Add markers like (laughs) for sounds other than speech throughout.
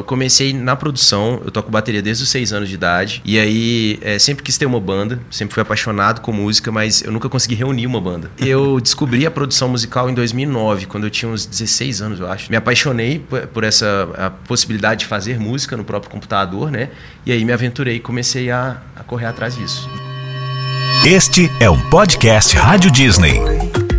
eu comecei na produção, eu toco bateria desde os seis anos de idade. E aí, é, sempre quis ter uma banda, sempre fui apaixonado com música, mas eu nunca consegui reunir uma banda. Eu (laughs) descobri a produção musical em 2009, quando eu tinha uns 16 anos, eu acho. Me apaixonei por, por essa possibilidade de fazer música no próprio computador, né? E aí me aventurei e comecei a, a correr atrás disso. Este é um podcast Rádio Disney.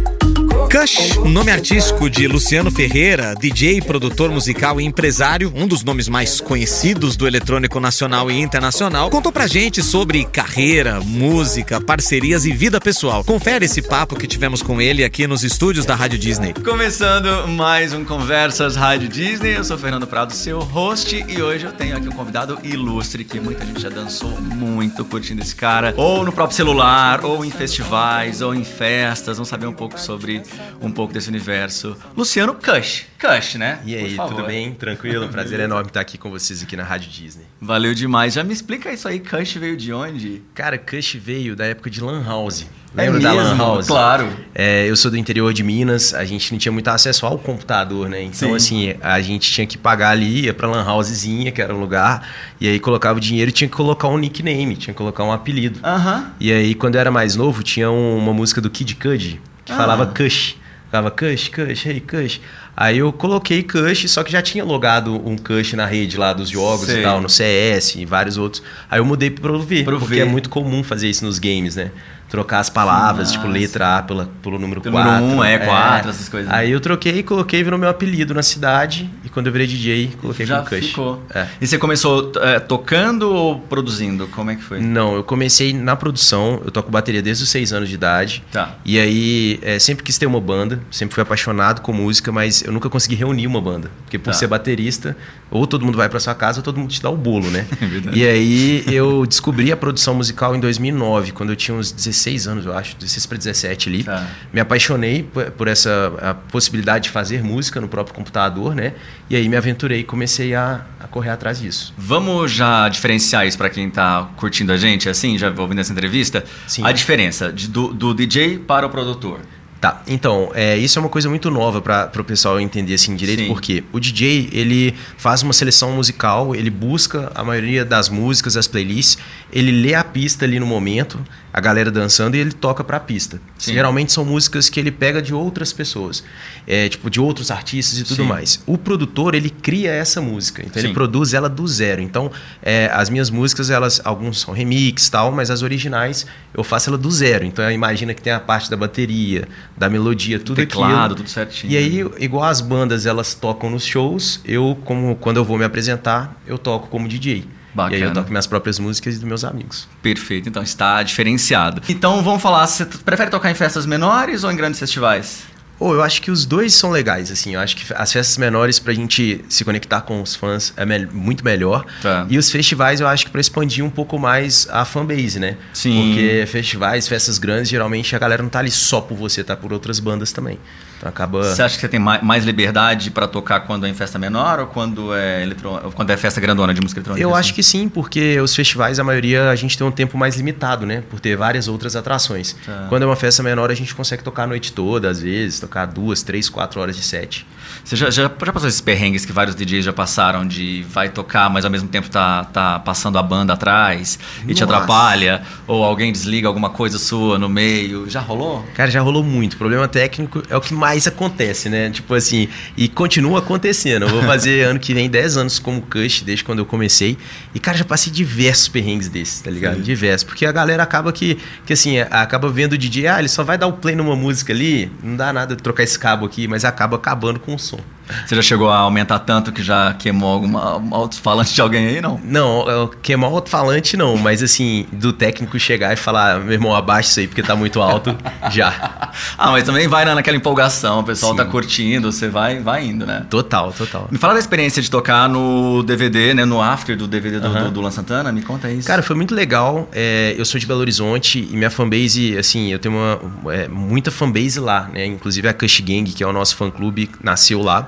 Cush, nome artístico de Luciano Ferreira, DJ, produtor musical e empresário, um dos nomes mais conhecidos do eletrônico nacional e internacional, contou pra gente sobre carreira, música, parcerias e vida pessoal. Confere esse papo que tivemos com ele aqui nos estúdios da Rádio Disney. Começando mais um Conversas Rádio Disney, eu sou Fernando Prado, seu host, e hoje eu tenho aqui um convidado ilustre que muita gente já dançou muito curtindo esse cara, ou no próprio celular, ou em festivais, ou em festas, vamos saber um pouco sobre um pouco desse universo. Luciano Cush. Cush, né? E aí, tudo bem? Tranquilo? Prazer (laughs) enorme estar aqui com vocês aqui na Rádio Disney. Valeu demais. Já me explica isso aí, Cush veio de onde? Cara, Cush veio da época de Lan House. É Lembra é da Lan House? Claro. É, eu sou do interior de Minas, a gente não tinha muito acesso ao computador, né? Então, Sim. assim, a gente tinha que pagar ali, ia pra Lan Housezinha, que era um lugar, e aí colocava o dinheiro e tinha que colocar um nickname, tinha que colocar um apelido. Uh -huh. E aí, quando eu era mais novo, tinha uma música do Kid Cudi, que ah. falava Cush. Ficava Cush, Cush, hey Cush. Aí eu coloquei Cush, só que já tinha logado um Cush na rede lá dos jogos Sei. e tal, no CS e vários outros. Aí eu mudei pro V, pro porque v. é muito comum fazer isso nos games, né? Trocar as palavras, Nossa. tipo letra A pela, pelo número 4. Pelo número 1, é, 4, é. essas coisas. Aí eu troquei e coloquei, virou meu apelido na cidade. E quando eu virei DJ, coloquei Já ficou. É. E você começou é, tocando ou produzindo? Como é que foi? Não, eu comecei na produção. Eu toco bateria desde os 6 anos de idade. Tá. E aí, é, sempre quis ter uma banda. Sempre fui apaixonado com música, mas eu nunca consegui reunir uma banda. Porque por tá. ser baterista, ou todo mundo vai para sua casa ou todo mundo te dá o bolo, né? (laughs) É. E aí, eu descobri a produção musical em 2009, quando eu tinha uns 16 anos, eu acho. 16 para 17 ali. Tá. Me apaixonei por, por essa possibilidade de fazer música no próprio computador, né? E aí me aventurei e comecei a, a correr atrás disso. Vamos já diferenciar isso para quem está curtindo a gente, assim, já ouvindo essa entrevista? Sim. A diferença de, do, do DJ para o produtor. Tá, então, é, isso é uma coisa muito nova para o pessoal entender assim direito, Sim. porque o DJ, ele faz uma seleção musical, ele busca a maioria das músicas, das playlists, ele lê a pista ali no momento, a galera dançando e ele toca para a pista. Sim. Geralmente são músicas que ele pega de outras pessoas, é, tipo de outros artistas e tudo Sim. mais. O produtor ele cria essa música, então ele produz ela do zero. Então é, as minhas músicas elas alguns são remix tal, mas as originais eu faço ela do zero. Então imagina que tem a parte da bateria, da melodia, tudo Teclado, aquilo. tudo certinho. E aí igual as bandas elas tocam nos shows, eu como quando eu vou me apresentar eu toco como DJ. Bacana. E aí eu toco minhas próprias músicas e dos meus amigos. Perfeito, então está diferenciado. Então vamos falar, você prefere tocar em festas menores ou em grandes festivais? Oh, eu acho que os dois são legais, assim. Eu acho que as festas menores pra gente se conectar com os fãs é me muito melhor. Tá. E os festivais eu acho que pra expandir um pouco mais a fanbase, né? Sim. Porque festivais, festas grandes, geralmente a galera não tá ali só por você, tá por outras bandas também. Então acaba... Você acha que você tem mais liberdade para tocar quando é em festa menor ou quando é, eletro... quando é festa grandona de música eletrônica? Eu assim? acho que sim, porque os festivais, a maioria, a gente tem um tempo mais limitado, né? Por ter várias outras atrações. Tá. Quando é uma festa menor, a gente consegue tocar a noite toda, às vezes, tocar duas, três, quatro horas de set. Você já, já, já passou esses perrengues que vários DJs já passaram de vai tocar, mas ao mesmo tempo tá, tá passando a banda atrás e Nossa. te atrapalha? Ou alguém desliga alguma coisa sua no meio? Já rolou? Cara, já rolou muito. Problema técnico é o que mais acontece, né? Tipo assim, e continua acontecendo. Eu vou fazer (laughs) ano que vem 10 anos como Cush, desde quando eu comecei. E, cara, já passei diversos perrengues desses, tá ligado? Sim. Diversos. Porque a galera acaba que, que assim, acaba vendo o DJ, ah, ele só vai dar o play numa música ali, não dá nada de trocar esse cabo aqui, mas acaba acabando com o som. Você já chegou a aumentar tanto que já queimou alguma alto-falante de alguém aí, não? Não, queimar o alto-falante não, mas assim, do técnico chegar e falar, meu irmão, abaixa isso aí porque tá muito alto, (laughs) já. ah, mas também vai naquela empolgação, o pessoal Sim. tá curtindo, você vai, vai indo, né? Total, total. Me fala da experiência de tocar no DVD, né, no after do DVD do, uhum. do, do Lan Santana, me conta isso. Cara, foi muito legal, é, eu sou de Belo Horizonte e minha fanbase, assim, eu tenho uma, é, muita fanbase lá, né, inclusive a Cush Gang, que é o nosso fã-clube, nasceu lá.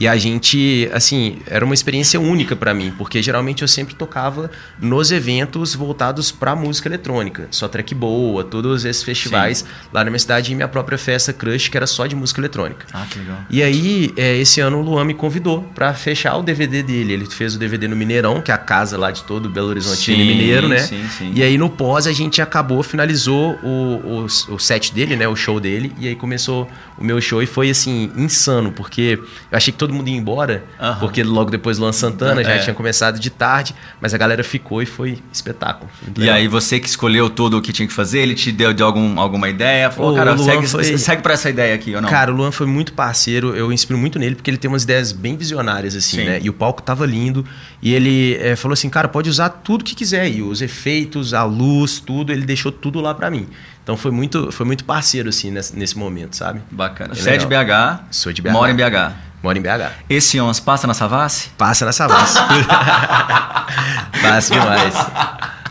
E a gente, assim, era uma experiência única para mim, porque geralmente eu sempre tocava nos eventos voltados para música eletrônica, só track boa, todos esses festivais Sim. lá na minha cidade e minha própria festa Crush, que era só de música eletrônica. Ah, que legal. E aí, é, esse ano o Luan me convidou para fechar o DVD dele. Ele fez o DVD no Mineirão, que é a casa lá de todo Belo Horizonte Mineiro, né? Sim, sim. E aí no pós a gente acabou, finalizou o, o, o set dele, né? O show dele, e aí começou o meu show e foi assim, insano, porque eu achei que todo mundo ia embora, uhum. porque logo depois Luan Santana já é. tinha começado de tarde, mas a galera ficou e foi espetáculo. E aí você que escolheu tudo o que tinha que fazer, ele te deu de algum, alguma ideia? Falou, o cara, segue, foi... segue pra essa ideia aqui ou não? Cara, o Luan foi muito parceiro, eu inspiro muito nele, porque ele tem umas ideias bem visionárias, assim, Sim. né? E o palco tava lindo, e ele é, falou assim, cara, pode usar tudo que quiser aí, os efeitos, a luz, tudo, ele deixou tudo lá para mim. Então foi muito, foi muito parceiro, assim, nesse, nesse momento, sabe? Bacana. Você é de BH? Sou de BH. Mora em BH? Moro em BH. Esse ONS passa na Savassi? Passa na Savassi. (laughs) (laughs) passa demais.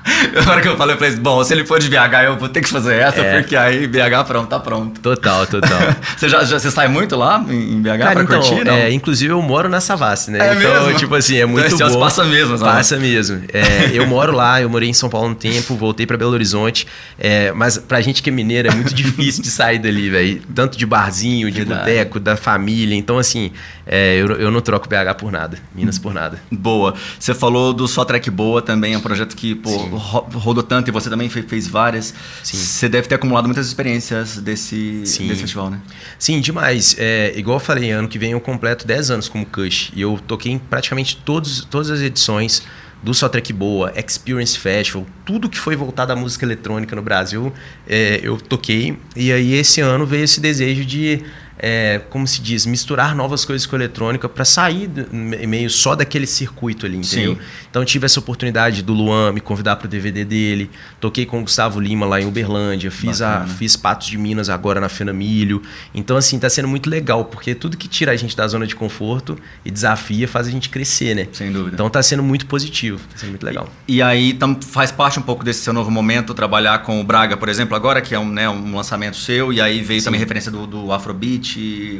(laughs) Agora que eu falei, eu falei, bom, se ele for de BH, eu vou ter que fazer essa, é. porque aí BH pronto, tá pronto. Total, total. (laughs) você, já, já, você sai muito lá em BH Cara, pra então, curtir, não? É, inclusive eu moro na Savassi, né? É então, mesmo? tipo assim, é muito então, bom. passa mesmo, sabe? Passa mesmo. É, eu moro lá, eu morei em São Paulo um tempo, voltei pra Belo Horizonte, é, mas pra gente que é mineira é muito difícil de sair dali, velho. Tanto de barzinho, de boteco, da família. Então, assim, é, eu, eu não troco BH por nada, Minas por nada. Boa. Você falou do Só Track Boa também, é um projeto que, pô, rodou tanto e você também fez várias. Sim. Você deve ter acumulado muitas experiências desse, desse festival, né? Sim, demais. É, igual eu falei, ano que vem eu completo 10 anos como Cush e eu toquei em praticamente todos, todas as edições do Só Track Boa, Experience Festival, tudo que foi voltado à música eletrônica no Brasil, é, eu toquei. E aí esse ano veio esse desejo de é, como se diz, misturar novas coisas com eletrônica para sair do, meio só daquele circuito ali, entendeu? Sim. Então tive essa oportunidade do Luan me convidar para o DVD dele, toquei com o Gustavo Lima lá em Uberlândia, fiz, a, fiz Patos de Minas agora na Fena Milho. Então, assim, tá sendo muito legal, porque tudo que tira a gente da zona de conforto e desafia faz a gente crescer, né? Sem dúvida. Então tá sendo muito positivo, tá sendo muito legal. E, e aí tam, faz parte um pouco desse seu novo momento trabalhar com o Braga, por exemplo, agora que é um, né, um lançamento seu, e aí veio Sim. também referência do, do Afrobeat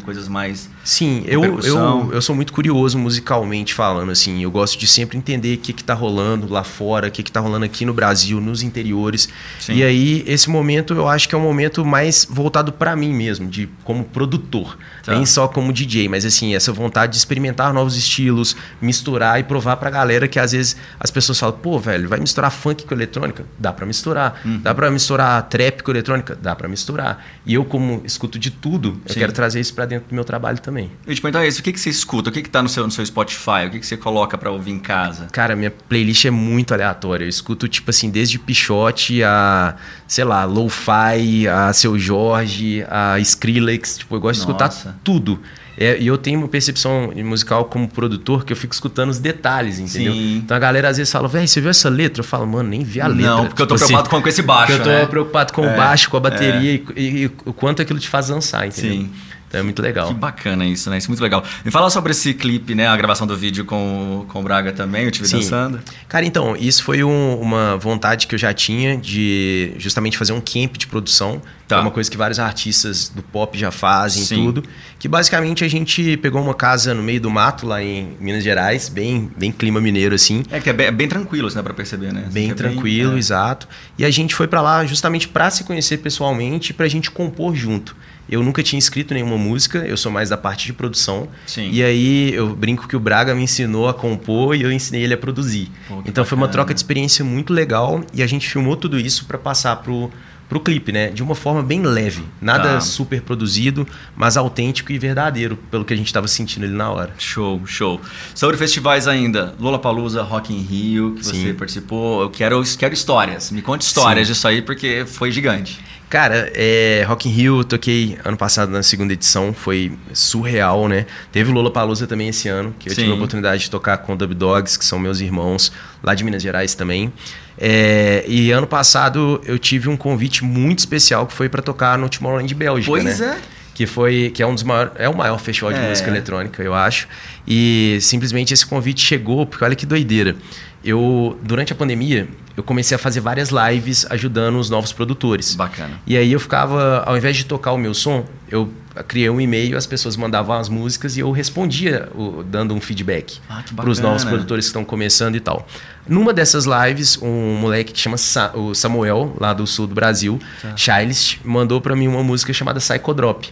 coisas mais. Sim, eu, eu, eu sou muito curioso musicalmente falando, assim. Eu gosto de sempre entender o que, que tá rolando lá fora, o que, que tá rolando aqui no Brasil, nos interiores. Sim. E aí, esse momento eu acho que é um momento mais voltado para mim mesmo, de como produtor. Tá. Nem só como DJ, mas assim, essa vontade de experimentar novos estilos, misturar e provar pra galera que às vezes as pessoas falam, pô, velho, vai misturar funk com eletrônica? Dá para misturar. Uhum. Dá para misturar trap com eletrônica? Dá para misturar. E eu, como escuto de tudo, eu quero trazer isso para dentro do meu trabalho também. Eu te perguntar isso, o que, que você escuta? O que, que tá no seu, no seu Spotify? O que, que você coloca para ouvir em casa? Cara, minha playlist é muito aleatória. Eu escuto, tipo assim, desde Pichote a, sei lá, Lo-Fi, a Seu Jorge, a Skrillex. Tipo, eu gosto Nossa. de escutar tudo. É, e eu tenho uma percepção musical como produtor que eu fico escutando os detalhes, entendeu? Sim. Então a galera às vezes fala, velho, você viu essa letra? Eu falo, mano, nem vi a letra. Não, porque tipo eu tô tipo preocupado assim, com, esse baixo. Porque eu tô né? preocupado com é, o baixo, com a bateria é. e, e, e, o quanto aquilo te faz dançar, entendeu? Sim. Então é muito legal. Que bacana isso, né? Isso é muito legal. Me fala sobre esse clipe, né? A gravação do vídeo com, com o Braga também, eu te vi Sim. dançando. Cara, então, isso foi um, uma vontade que eu já tinha de justamente fazer um camp de produção. Tá. É uma coisa que vários artistas do pop já fazem Sim. tudo. Que basicamente a gente pegou uma casa no meio do mato, lá em Minas Gerais, bem, bem clima mineiro, assim. É que é bem, é bem tranquilo, assim, dá pra perceber, né? Bem tranquilo, bem, é. exato. E a gente foi para lá justamente para se conhecer pessoalmente e pra gente compor junto. Eu nunca tinha escrito nenhuma música, eu sou mais da parte de produção. Sim. E aí eu brinco que o Braga me ensinou a compor e eu ensinei ele a produzir. Pô, então bacana. foi uma troca de experiência muito legal e a gente filmou tudo isso para passar pro pro clipe, né? De uma forma bem leve, nada tá. super produzido, mas autêntico e verdadeiro, pelo que a gente estava sentindo ali na hora. Show, show. Sobre festivais ainda, Lollapalooza, Rock in Rio, que Sim. você participou, eu quero, quero histórias. Me conte histórias Sim. disso aí porque foi gigante. Cara, é, Rock in Rio eu toquei ano passado na segunda edição, foi surreal, né? Teve Lola Palusa também esse ano, que eu Sim. tive a oportunidade de tocar com o Dub Dogs, que são meus irmãos lá de Minas Gerais também. É, e ano passado eu tive um convite muito especial que foi para tocar no Tomorrowland Bélgica, pois né? é que foi que é um dos maiores é o maior festival de é. música eletrônica eu acho e simplesmente esse convite chegou porque olha que doideira eu durante a pandemia eu comecei a fazer várias lives ajudando os novos produtores. Bacana. E aí eu ficava, ao invés de tocar o meu som, eu criei um e-mail, as pessoas mandavam as músicas e eu respondia o, dando um feedback Ah, para os novos produtores que estão começando e tal. Numa dessas lives, um moleque que chama Sa- o Samuel, lá do sul do Brasil, Tá. Chilest, mandou para mim uma música chamada Psychodrop.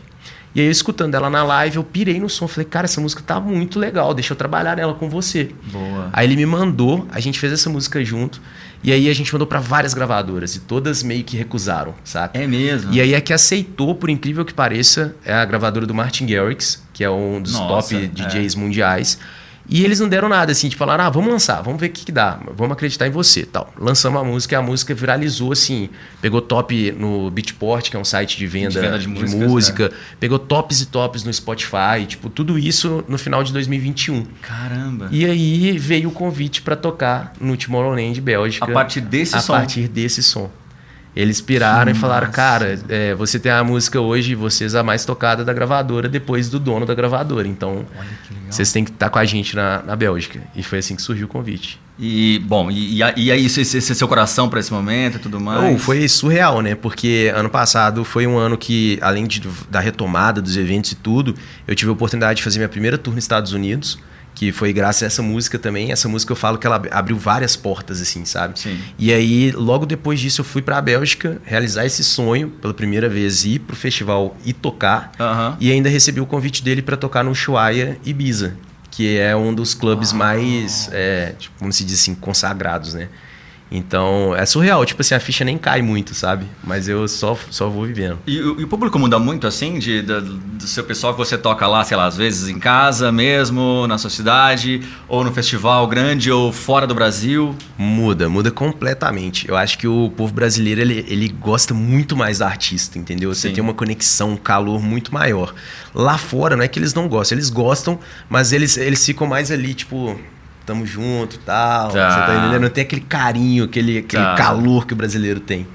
E aí, eu escutando ela na live, eu pirei no som. Falei, cara, essa música tá muito legal, deixa eu trabalhar nela com você. Boa. Aí ele me mandou, a gente fez essa música junto. E aí a gente mandou para várias gravadoras e todas meio que recusaram, saca? É mesmo? E aí a que aceitou, por incrível que pareça, é a gravadora do Martin Garrix, que é um dos Nossa, top é. DJs mundiais. E eles não deram nada, assim, tipo, falaram, ah, vamos lançar, vamos ver o que, que dá, vamos acreditar em você tal. Lançamos a música e a música viralizou, assim, pegou top no Beatport, que é um site de venda De venda de de, músicas, é. música, pegou tops e tops no Spotify, tipo, tudo isso no final de 2021. Caramba. E aí veio o convite para tocar no Tomorrowland, Bélgica. A partir desse a som? partir desse som. Eles piraram Que e falaram, cara, é, você tem a música hoje, vocês a mais tocada da gravadora depois do dono da gravadora. Então, vocês têm que estar com a gente na, na Bélgica. E foi assim que surgiu o convite. E, bom, e, e, aí, esse, esse, seu coração pra esse momento e tudo mais? Oh, foi surreal, né? Porque ano passado foi um ano que, além de, da retomada dos eventos e tudo, eu tive a oportunidade de fazer minha primeira tour nos Estados Unidos, que foi graças a essa música também. Essa música eu falo que ela abriu várias portas, assim, sabe? Sim. E aí, logo depois disso, eu fui pra Bélgica realizar esse sonho pela primeira vez, ir pro festival e tocar. E ainda recebi o convite dele para tocar no Ushuaia Ibiza, que é um dos clubes mais, é, tipo, como se diz assim, consagrados, né? Então, é surreal, tipo assim, a ficha nem cai muito, sabe? Mas eu só, só vou vivendo. E, o e o público muda muito assim, de, da- do seu pessoal que você toca lá, sei lá, às vezes em casa mesmo, na sua cidade, ou no festival grande, ou fora do Brasil. Muda, muda completamente. Eu acho que o povo brasileiro, ele, ele gosta muito mais da artista, entendeu? Você Sim. tem uma conexão, um calor muito maior. Lá fora, não é que eles não gostam, eles gostam, mas eles, eles ficam mais ali, tipo, tamo junto tal. Tá. Você tá entendendo? Não tem aquele carinho, aquele, aquele Tá. calor que o brasileiro tem.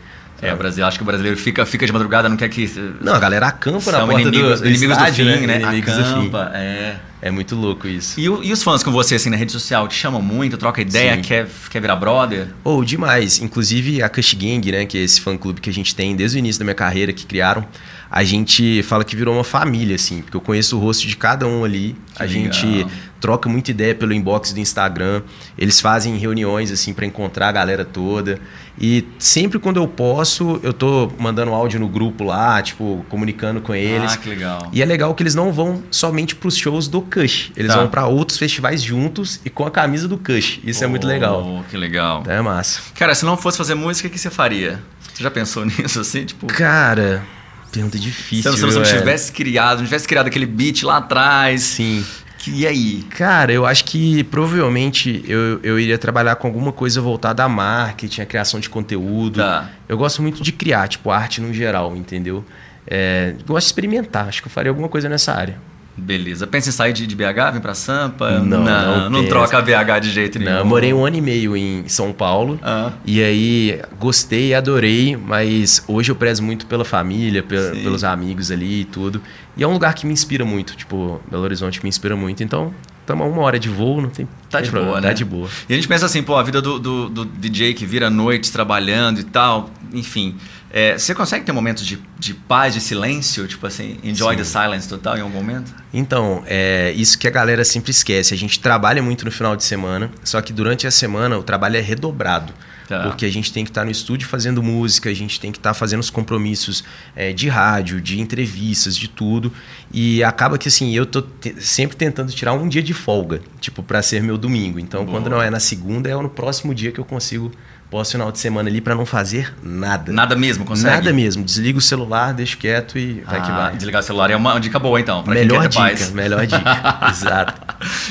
É, o Brasil, acho que o brasileiro fica, fica de madrugada, não quer que. Não, a galera acampa na porta inimigos, do, do inimigos estádio, do fim, né? Fim. Acampa, é. É muito louco isso. E, e os fãs com você, assim, na rede social, te chamam muito, troca ideia, Sim. quer, quer virar brother? Ou demais. Inclusive a Cush Gang, né? Que é esse fã clube que a gente tem desde o início da minha carreira, que criaram. A gente fala que virou uma família, assim, porque eu conheço o rosto de cada um ali. Que a legal. gente troca muita ideia pelo inbox do Instagram. Eles fazem reuniões, assim, para encontrar a galera toda. E sempre quando eu posso, eu tô mandando áudio no grupo lá, tipo, comunicando com eles. Ah, que legal. E é legal que eles não vão somente pros shows do Cush. Eles Tá. vão para outros festivais juntos e com a camisa do Cush. Isso é muito legal. Oh, que legal. É massa. Cara, se não fosse fazer música, o que você faria? Você já pensou (laughs) nisso, assim? Tipo, Cara, pergunta se difícil. você não é? tivesse criado, não tivesse criado aquele beat lá atrás. Sim. E aí? Cara, eu acho que provavelmente eu, eu iria trabalhar com alguma coisa voltada a marketing, a criação de conteúdo. Tá. Eu gosto muito de criar, tipo, arte no geral, entendeu? É, gosto de experimentar, acho que eu faria alguma coisa nessa área. Beleza. Pensa em sair de, de BH, vir pra Sampa? Não, não, não não troca BH de jeito nenhum. Não, eu morei um ano e meio em São Paulo. Ah. E aí, gostei, adorei, mas hoje eu prezo muito pela família, pe- Sim. pelos amigos ali e tudo. E é um lugar que me inspira muito, tipo, Belo Horizonte me inspira muito. Então, estamos a uma hora de voo, não tem, Tá tem de problema, boa, Tá né? de boa. E a gente pensa assim, pô, a vida do, do, do DJ que vira noites trabalhando e tal, enfim. É, você consegue ter momentos de, de paz, de silêncio? Tipo assim, enjoy Sim. the silence total em algum momento? Então, é isso que a galera sempre esquece. A gente trabalha muito no final de semana, só que durante a semana o trabalho é redobrado. Tá. Porque a gente tem que estar no estúdio fazendo música, a gente tem que estar fazendo os compromissos é, de rádio, de entrevistas, de tudo. E acaba que assim, eu tô te- sempre tentando tirar um dia de folga, tipo, para ser meu domingo. Então, Boa. quando não é na segunda, é no próximo dia que eu consigo posso final de semana ali para não fazer nada. Nada mesmo, consegue? Nada mesmo. Desliga o celular, deixa quieto e vai que Ah, vai. Desligar o celular é uma dica boa, então. Pra Melhor dica, paz. melhor dica. Exato.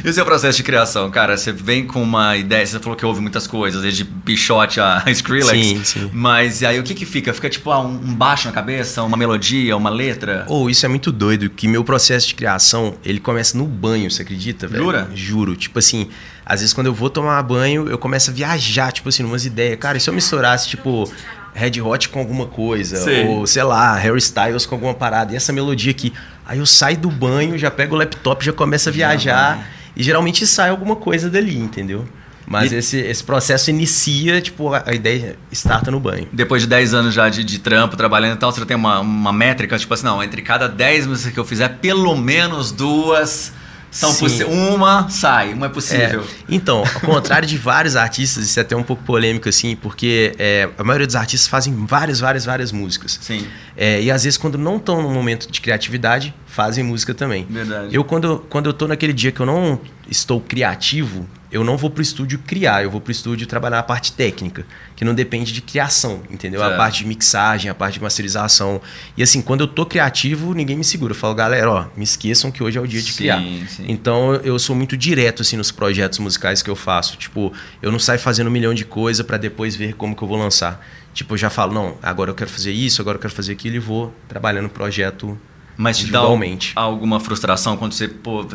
E o seu processo de criação, cara? Você vem com uma ideia, você falou que ouve muitas coisas, desde Pichote a (laughs) Skrillex. Sim, sim. Mas aí o que que fica? Fica tipo ah, um baixo na cabeça, uma melodia, uma letra? Ou isso é muito doido, que meu processo de criação, ele começa no banho, você acredita, velho? Jura? Juro. Tipo assim, às vezes quando eu vou tomar banho, eu começo a viajar, tipo assim, umas ideias. Cara, e se eu misturasse, tipo, Red Hot com alguma coisa? Sei. Ou, sei lá, Harry Styles com alguma parada. E essa melodia aqui. Aí eu saio do banho, já pego o laptop, já começo a viajar. E geralmente sai alguma coisa dali, entendeu? Mas e... esse, esse processo inicia, tipo, a, a, ideia starta no banho. Depois de 10 anos já de, de trampo, trabalhando e tal, você tem uma, uma métrica, tipo assim, não, entre cada 10 músicas que eu fizer, pelo menos duas são uma sai, uma é possível. É. Então, ao (laughs) contrário de vários artistas, isso é até um pouco polêmico, assim, porque é, a maioria dos artistas fazem várias, várias, várias músicas. Sim. É, e às vezes, quando não estão no momento de criatividade, fazem música também. Verdade. Eu, quando, quando eu tô naquele dia que eu não estou criativo, eu não vou pro estúdio criar, eu vou pro estúdio trabalhar a parte técnica, que não depende de criação, entendeu? A parte de mixagem, a parte de masterização. E assim, quando eu tô criativo, ninguém me segura. Eu falo, galera, ó, me esqueçam que hoje é o dia de sim, criar. Sim. Então eu sou muito direto assim nos projetos musicais que eu faço. Tipo, eu não saio fazendo um milhão de coisas para depois ver como que eu vou lançar. Tipo, eu já falo, não, agora eu quero fazer isso, agora eu quero fazer aquilo e vou trabalhando o projeto mas te dá alguma frustração quando você pô,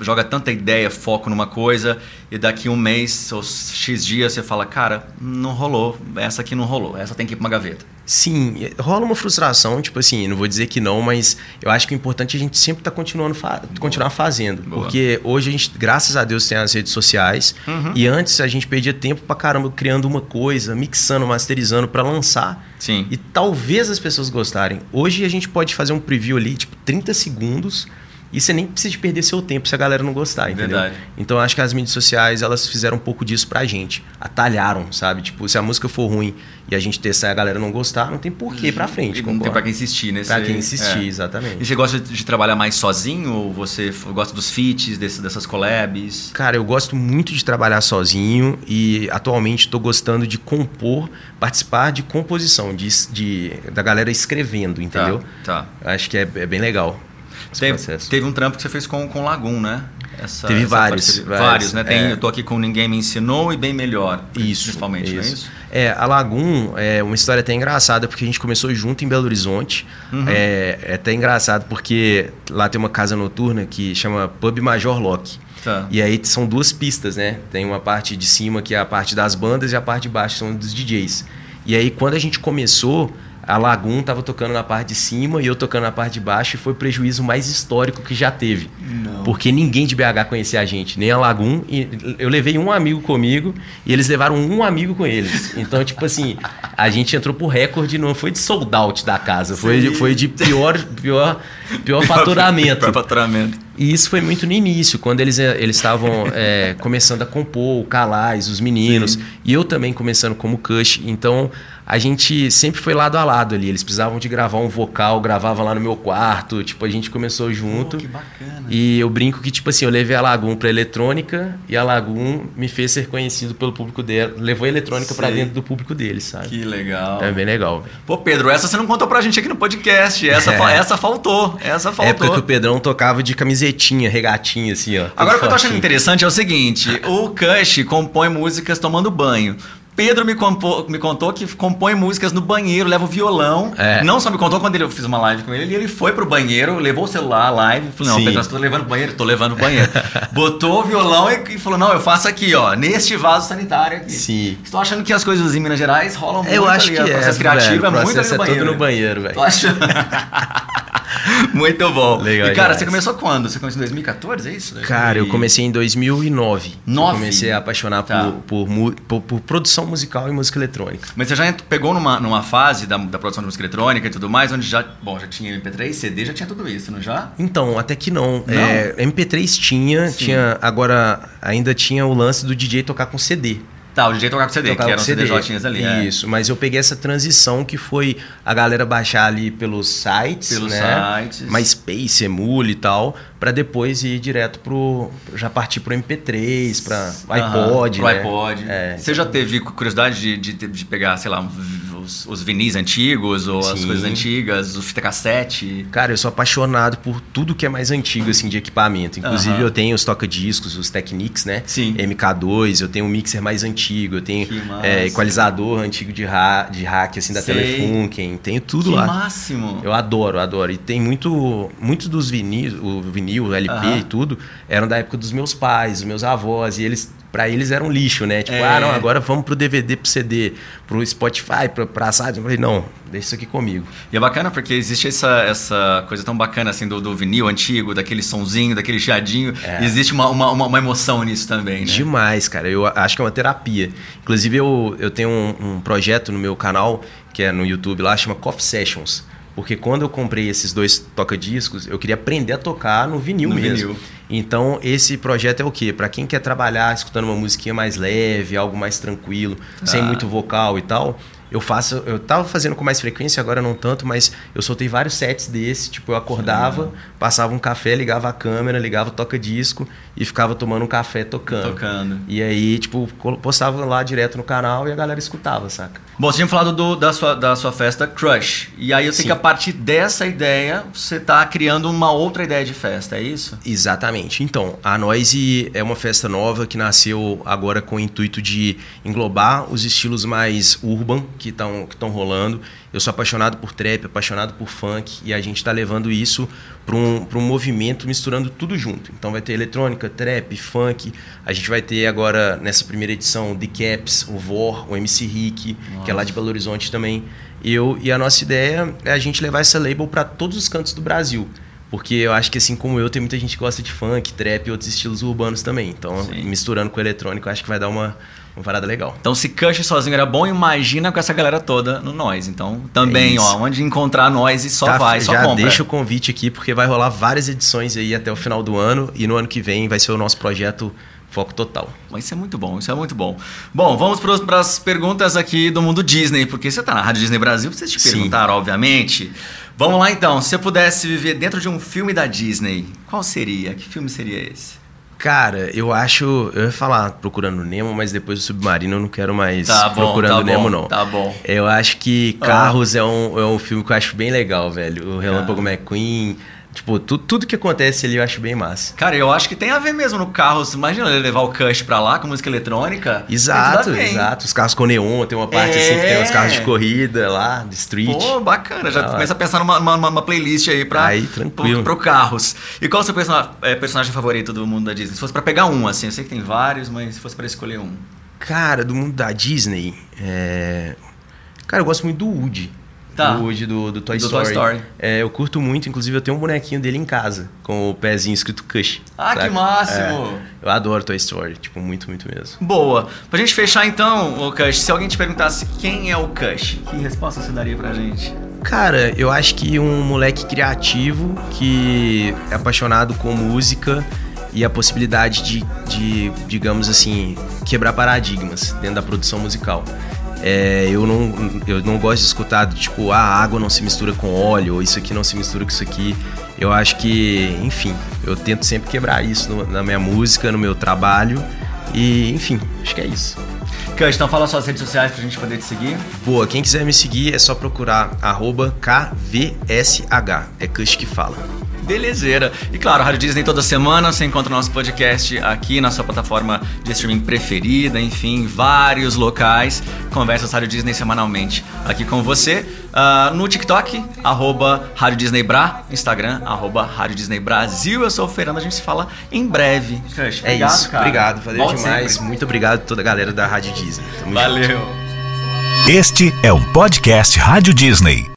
joga tanta ideia, foco numa coisa e daqui um mês ou X dias você fala, cara, não rolou, essa aqui não rolou, essa tem que ir para uma gaveta. Sim, rola uma frustração, tipo assim, não vou dizer que não, mas eu acho que o importante é a gente sempre estar tá continuando fa continuar fazendo. Boa. Porque hoje a gente, graças a Deus, tem as redes sociais. Uhum. E antes a gente perdia tempo pra caramba criando uma coisa, mixando, masterizando para lançar. Sim. E talvez as pessoas gostarem. Hoje a gente pode fazer um preview ali, tipo, 30 segundos e você nem precisa perder seu tempo se a galera não gostar, entendeu? Verdade. Então acho que as mídias sociais, elas fizeram um pouco disso pra gente. Atalharam, sabe? Tipo, se a música for ruim e a gente testar e a galera não gostar, não tem porquê ir pra frente. Não concordo? tem pra quem insistir, né? Pra quem insistir, é. exatamente. E você gosta de trabalhar mais sozinho? Ou você gosta dos feats, desse, dessas collabs? Cara, eu gosto muito de trabalhar sozinho e atualmente estou gostando de compor, participar de composição, de, de, da galera escrevendo, entendeu? Tá. tá. Acho que é, é bem legal. Teve, teve, um trampo que você fez com, com Lagoon, né? Essa, teve essa vários, vários, vários. né? Tem, é. Eu tô aqui com Ninguém Me Ensinou e Bem Melhor. Isso. Principalmente, isso. não é isso? É, a Lagoon é uma história até engraçada, porque a gente começou junto em Belo Horizonte. Uhum. É, é até engraçado porque lá tem uma casa noturna que chama Pub Major Lock. Tá. E aí são duas pistas, né? Tem uma parte de cima que é a parte das bandas e a parte de baixo são dos DJs. E aí quando a gente começou, a Lagoon estava tocando na parte de cima e eu tocando na parte de baixo e foi o prejuízo mais histórico que já teve. Não. Porque ninguém de BH conhecia a gente, nem a Lagoon. E eu levei um amigo comigo e eles levaram um amigo com eles. Então, tipo assim, a gente entrou por recorde, não foi de sold out da casa, foi, foi de pior, pior, pior faturamento. Pior faturamento. E isso foi muito no início, quando eles eh, eles estavam é, começando a compor, o Calais, os meninos, Sim. e eu também começando como Cush. Então a gente sempre foi lado a lado ali. Eles precisavam de gravar um vocal, gravava lá no meu quarto. Tipo, a gente começou junto. Oh, que bacana. E eu brinco que, tipo assim, eu levei a Lagoon pra eletrônica e a Lagoon me fez ser conhecido pelo público dela. Levou a eletrônica para dentro do público deles, sabe? Que legal. É bem legal, velho. Pô, Pedro, essa você não contou pra gente aqui no podcast. Essa, (laughs) é. essa faltou. Essa faltou. Época que o Pedrão tocava de camisetinha, regatinha, assim, ó. Agora o que eu tô achando interessante é o seguinte: o Cush compõe músicas tomando banho. Pedro me, compô, me contou que compõe músicas no banheiro, leva o violão. É. Não só me contou quando ele, eu fiz uma live com ele, ele foi pro banheiro, levou o celular, a live, falou, não, Sim. Pedro, você tá levando o banheiro? Tô levando o banheiro. (laughs) Botou o violão e, e, falou, não, eu faço aqui, ó, neste vaso sanitário aqui. Sim. Estou achando que as coisas em Minas Gerais rolam muito Eu acho ali, que o é, processo criativo velho, é muito ali no é banheiro. tudo no banheiro, velho. Tô achando... (laughs) (laughs) Muito bom. Legal, e cara, demais. você começou quando? Você começou em 2014, é isso? Cara, eu comecei em 2009. Nove? Eu comecei a apaixonar Tá. por, por, por, por produção musical e música eletrônica. Mas você já pegou numa, numa fase da, da produção de música eletrônica e tudo mais, onde já, bom, já tinha MP3, CD, já tinha tudo isso, não já? Então, até que não. Não? É, MP3 tinha, Sim. tinha. Agora, ainda tinha o lance do DJ tocar com CD. Tá, o DJ tocava com CD, Tocava que eram CD. CDJinhas ali. é. Isso, mas eu peguei essa transição que foi a galera baixar ali pelos sites, Pelos né? sites. MySpace, Emule e tal, pra depois ir direto pro. já partir pro MP3, pra iPod. Aham, pro né? iPod. É. Você já teve curiosidade de, de, de pegar, sei lá, os, os vinis antigos ou as Sim. coisas antigas, o fita cassete? Cara, eu sou apaixonado por tudo que é mais antigo, assim, de equipamento. Inclusive, eu tenho os toca-discos, os Technics, né? Sim. MK2, eu tenho um mixer mais antigo, eu tenho é, equalizador antigo de, ra de hack, assim, da Sei. Telefunken. Tenho tudo que lá. máximo! Eu adoro, adoro. E tem muito, muitos dos vinis, o vinil, o LP e tudo, eram da época dos meus pais, dos meus avós, e eles, para eles era um lixo, né? Tipo, É. ah, não, agora vamos pro DVD, pro CD, pro Spotify, pra pra assado. Eu falei, não, deixa isso aqui comigo. E é bacana porque existe essa, essa coisa tão bacana assim do, do vinil antigo, daquele sonzinho, daquele chiadinho. É. Existe uma, uma, uma, emoção nisso também, né? Demais, cara. Eu acho que é uma terapia. Inclusive, eu, eu tenho um, um projeto no meu canal, que é no YouTube lá, chama Coffee Sessions. Porque quando eu comprei esses dois toca-discos, eu queria aprender a tocar no vinil no mesmo. Vinil. Então, esse projeto é o quê? Para quem quer trabalhar escutando uma musiquinha mais leve, algo mais tranquilo, ah. sem muito vocal e tal, eu faço, eu tava fazendo com mais frequência, agora não tanto, mas eu soltei vários sets desse, tipo, eu acordava, passava um café, ligava a câmera, ligava o toca-disco e ficava tomando um café tocando. Tocando. E aí, tipo, postava lá direto no canal e a galera escutava, saca? Bom, você tinha falado do, da, sua, da sua festa Crush. E aí eu sei Sim. que a partir dessa ideia, você tá criando uma outra ideia de festa, é isso? Exatamente. Então, a Noise é uma festa nova que nasceu agora com o intuito de englobar os estilos mais urban que estão que rolando. Eu sou apaixonado por trap, apaixonado por funk, e a gente está levando isso para um, um movimento misturando tudo junto. Então vai ter eletrônica, trap, funk. A gente vai ter agora, nessa primeira edição, The Caps, o Vor, o MC Rick, Nossa. que é lá de Belo Horizonte também. E, eu, e a nossa ideia é a gente levar essa label para todos os cantos do Brasil. Porque eu acho que assim como eu, tem muita gente que gosta de funk, trap e outros estilos urbanos também. Então, Sim. misturando com o eletrônico, acho que vai dar uma, uma parada legal. Então, se Cush sozinho era bom, imagina com essa galera toda no Nós. Então, também, é ó, onde encontrar Nós e só tá, vai, só já compra. deixa o convite aqui, porque vai rolar várias edições aí até o final do ano. E no ano que vem vai ser o nosso projeto Foco Total. Mas isso é muito bom, isso é muito bom. Bom, vamos para as perguntas aqui do mundo Disney, porque você está na Rádio Disney Brasil, vocês te perguntaram, obviamente. Vamos lá então, se você pudesse viver dentro de um filme da Disney, qual seria? Que filme seria esse? Cara, eu acho. Eu ia falar Procurando Nemo, mas depois do Submarino eu não quero mais tá bom, Procurando tá Nemo, bom, não. Tá bom. Eu acho que ah. Carros ah. é, um, é um filme que eu acho bem legal, velho. O Relâmpago ah. McQueen, Tipo, tu, tudo que acontece ali eu acho bem massa. Cara, eu acho que tem a ver mesmo no carro. Imagina ele levar o Cush pra lá com música eletrônica. Exato, exato. Os carros com neon, tem uma parte é... assim que tem os carros de corrida lá, de street. Pô, bacana. Já ah, começa a pensar numa, numa, numa, playlist aí pra, aí, tranquilo. Pro, pro carros. E qual é o seu personagem, é, personagem favorito do mundo da Disney? Se fosse pra pegar um, assim, eu sei que tem vários, mas se fosse pra escolher um. Cara, do mundo da Disney, é... Cara, eu gosto muito do Woody. Tá. Do Woody do, do Toy do Story. Toy Story. É, eu curto muito, inclusive eu tenho um bonequinho dele em casa, com o pezinho escrito Cush. Ah, sabe? que máximo! É, eu adoro Toy Story, tipo, muito, muito mesmo. Boa. Pra gente fechar então, o Cush, se alguém te perguntasse quem é o Cush, que resposta você daria pra gente? Cara, eu acho que um moleque criativo que é apaixonado com música e a possibilidade de, de digamos assim, quebrar paradigmas dentro da produção musical. É, eu, não, eu não gosto de escutar, tipo, ah, a água não se mistura com óleo, ou isso aqui não se mistura com isso aqui. Eu acho que, enfim, eu tento sempre quebrar isso no, na minha música, no meu trabalho. E, enfim, acho que é isso. Cush, então fala suas redes sociais pra gente poder te seguir. Boa, quem quiser me seguir é só procurar KVSH. É Cush que fala. Belezeira. E claro, Rádio Disney toda semana você encontra o nosso podcast aqui na sua plataforma de streaming preferida, enfim, vários locais. Conversas Rádio Disney semanalmente aqui com você. Uh, no TikTok, arroba Rádio Disney Bra, Instagram, arroba Rádio Disney Brasil. Eu sou o Fernando, a gente se fala em breve. Cush, é isso, cara. obrigado, valeu Volte demais. Sempre. Muito obrigado a toda a galera da Rádio Disney. Tamo Valeu. Junto. Este é um podcast Rádio Disney.